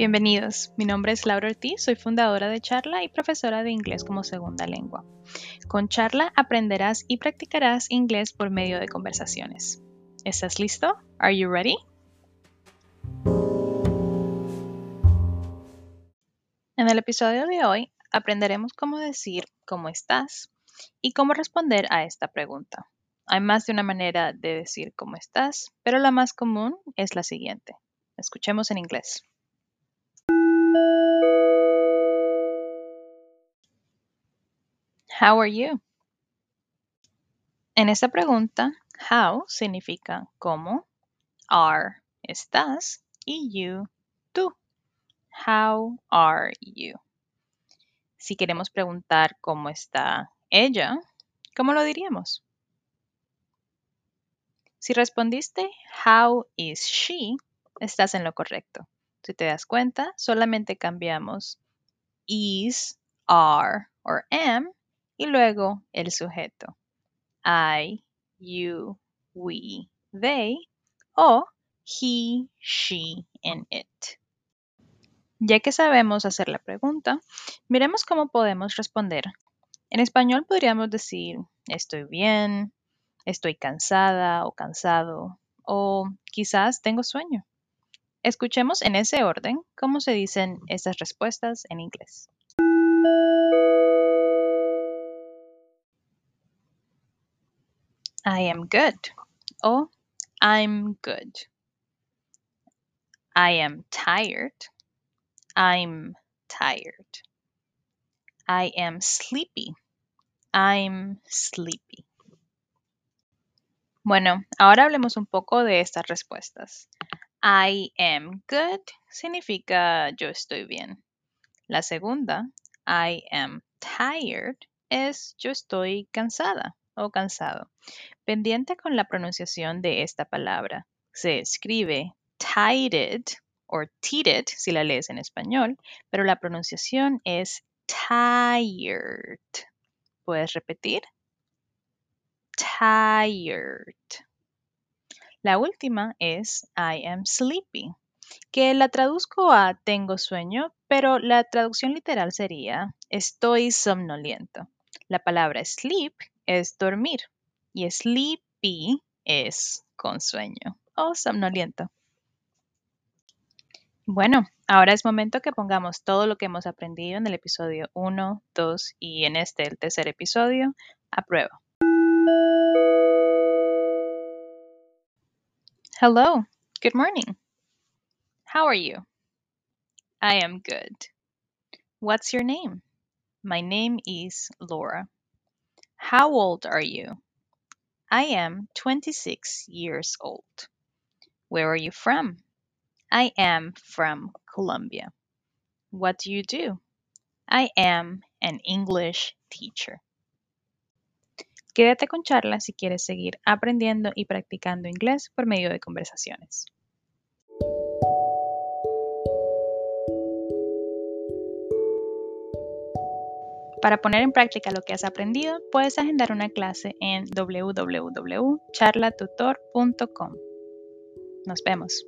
Bienvenidos, mi nombre es Laura Ortiz, soy fundadora de Charla y profesora de inglés como segunda lengua. Con Charla aprenderás y practicarás inglés por medio de conversaciones. ¿Estás listo? Are you ready? En el episodio de hoy aprenderemos cómo decir cómo estás y cómo responder a esta pregunta. Hay más de una manera de decir cómo estás, pero la más común es la siguiente. Escuchemos en inglés. How are you? En esta pregunta, how significa cómo, are, estás y you, tú. How are you? Si queremos preguntar cómo está ella, ¿cómo lo diríamos? Si respondiste how is she, estás en lo correcto. Si te das cuenta, solamente cambiamos is, are or am y luego el sujeto. I, you, we, they o he, she and it. Ya que sabemos hacer la pregunta, miremos cómo podemos responder. En español podríamos decir estoy bien, estoy cansada o cansado o quizás tengo sueño. Escuchemos en ese orden cómo se dicen estas respuestas en inglés. I am good Oh, I'm good. I am tired. I'm tired. I am sleepy. I'm sleepy. Bueno, ahora hablemos un poco de estas respuestas. I am good significa yo estoy bien. La segunda, I am tired, es yo estoy cansada o cansado. Pendiente con la pronunciación de esta palabra. Se escribe tired o tired si la lees en español, pero la pronunciación es tired. ¿Puedes repetir? Tired. La última es I am sleepy, que la traduzco a tengo sueño, pero la traducción literal sería estoy somnoliento. La palabra sleep es dormir y sleepy es con sueño o somnoliento. Bueno, ahora es momento que pongamos todo lo que hemos aprendido en el episodio 1, 2 y en este, el tercer episodio, a prueba. Hello, good morning. How are you? I am good. What's your name? My name is Laura. How old are you? I am 26 years old. Where are you from? I am from Colombia. What do you do? I am an English teacher. Quédate con charla si quieres seguir aprendiendo y practicando inglés por medio de conversaciones. Para poner en práctica lo que has aprendido, puedes agendar una clase en www.charlatutor.com. Nos vemos.